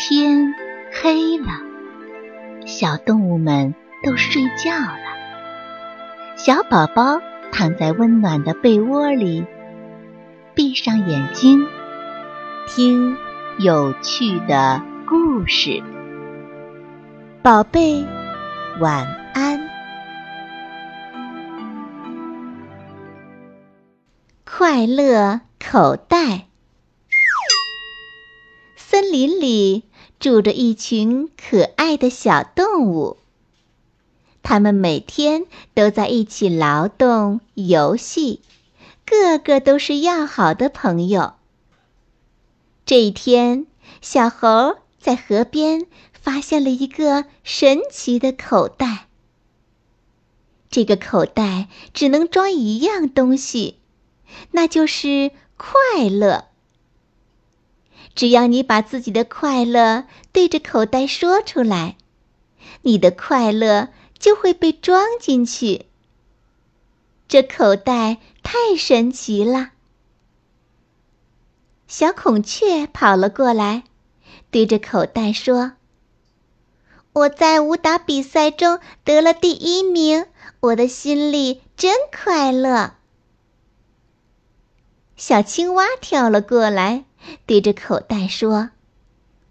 天黑了，小动物们都睡觉了。小宝宝躺在温暖的被窝里，闭上眼睛，听有趣的故事。宝贝，晚安。快乐口袋。森林里住着一群可爱的小动物，它们每天都在一起劳动、游戏，个个都是要好的朋友。这一天，小猴在河边发现了一个神奇的口袋。这个口袋只能装一样东西，那就是快乐。只要你把自己的快乐对着口袋说出来，你的快乐就会被装进去。这口袋太神奇了！小孔雀跑了过来，对着口袋说：“我在武打比赛中得了第一名，我的心里真快乐。”小青蛙跳了过来。对着口袋说：“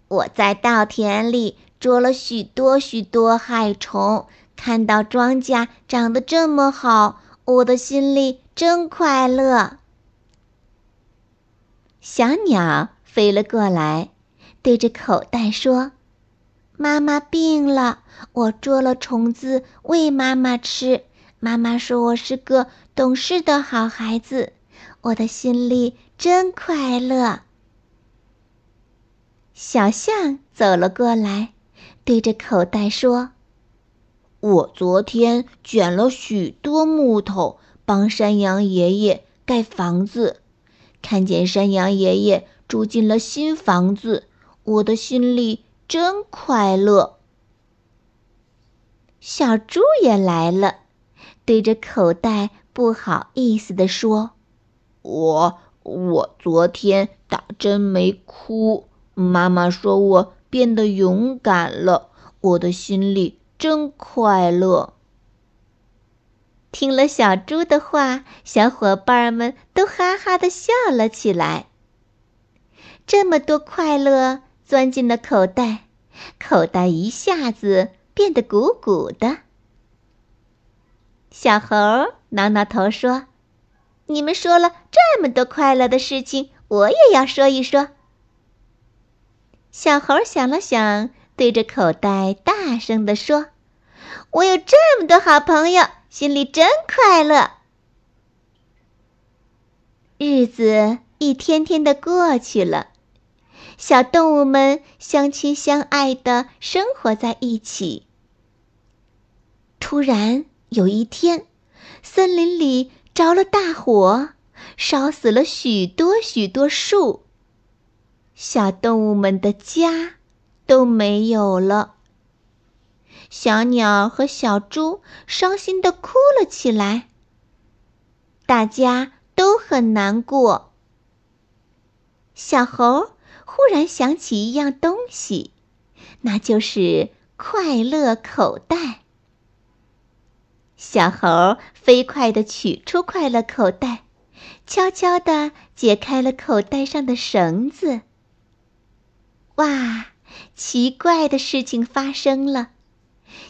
我在稻田里捉了许多许多害虫，看到庄稼长得这么好，我的心里真快乐。”小鸟飞了过来，对着口袋说：“妈妈病了，我捉了虫子喂妈妈吃。妈妈说我是个懂事的好孩子，我的心里真快乐。”小象走了过来，对着口袋说：“我昨天卷了许多木头，帮山羊爷爷盖房子。看见山羊爷爷住进了新房子，我的心里真快乐。”小猪也来了，对着口袋不好意思地说：“我我昨天打针没哭。”妈妈说：“我变得勇敢了，我的心里真快乐。”听了小猪的话，小伙伴们都哈哈的笑了起来。这么多快乐钻进了口袋，口袋一下子变得鼓鼓的。小猴挠挠头说：“你们说了这么多快乐的事情，我也要说一说。”小猴想了想，对着口袋大声地说：“我有这么多好朋友，心里真快乐。”日子一天天的过去了，小动物们相亲相爱的生活在一起。突然有一天，森林里着了大火，烧死了许多许多树。小动物们的家都没有了。小鸟和小猪伤心的哭了起来。大家都很难过。小猴忽然想起一样东西，那就是快乐口袋。小猴飞快地取出快乐口袋，悄悄地解开了口袋上的绳子。哇！奇怪的事情发生了，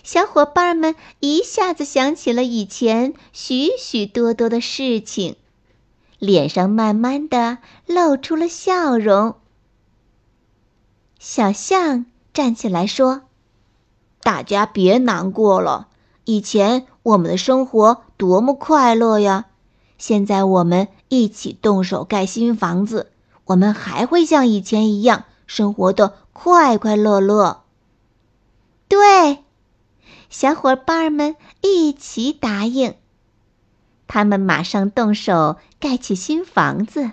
小伙伴们一下子想起了以前许许多多的事情，脸上慢慢的露出了笑容。小象站起来说：“大家别难过了，以前我们的生活多么快乐呀！现在我们一起动手盖新房子，我们还会像以前一样。”生活的快快乐乐。对，小伙伴们一起答应。他们马上动手盖起新房子。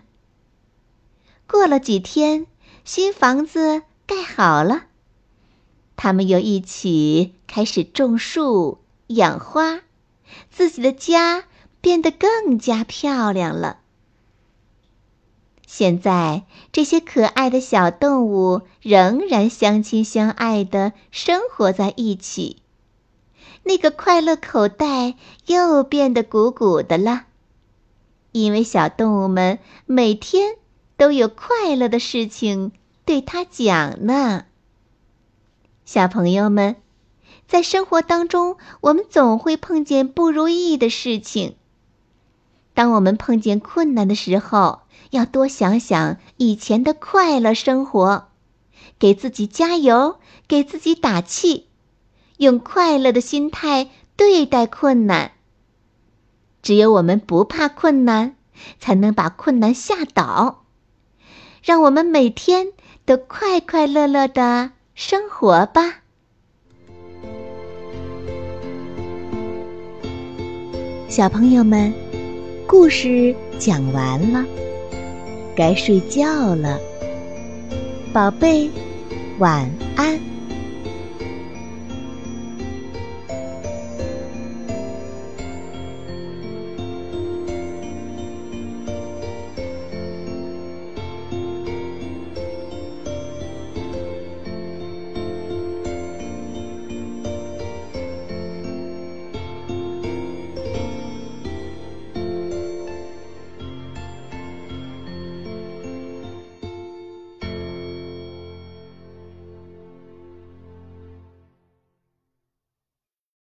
过了几天，新房子盖好了，他们又一起开始种树、养花，自己的家变得更加漂亮了。现在，这些可爱的小动物仍然相亲相爱的生活在一起。那个快乐口袋又变得鼓鼓的了，因为小动物们每天都有快乐的事情对它讲呢。小朋友们，在生活当中，我们总会碰见不如意的事情。当我们碰见困难的时候，要多想想以前的快乐生活，给自己加油，给自己打气，用快乐的心态对待困难。只有我们不怕困难，才能把困难吓倒。让我们每天都快快乐乐的生活吧，小朋友们，故事讲完了。该睡觉了，宝贝，晚安。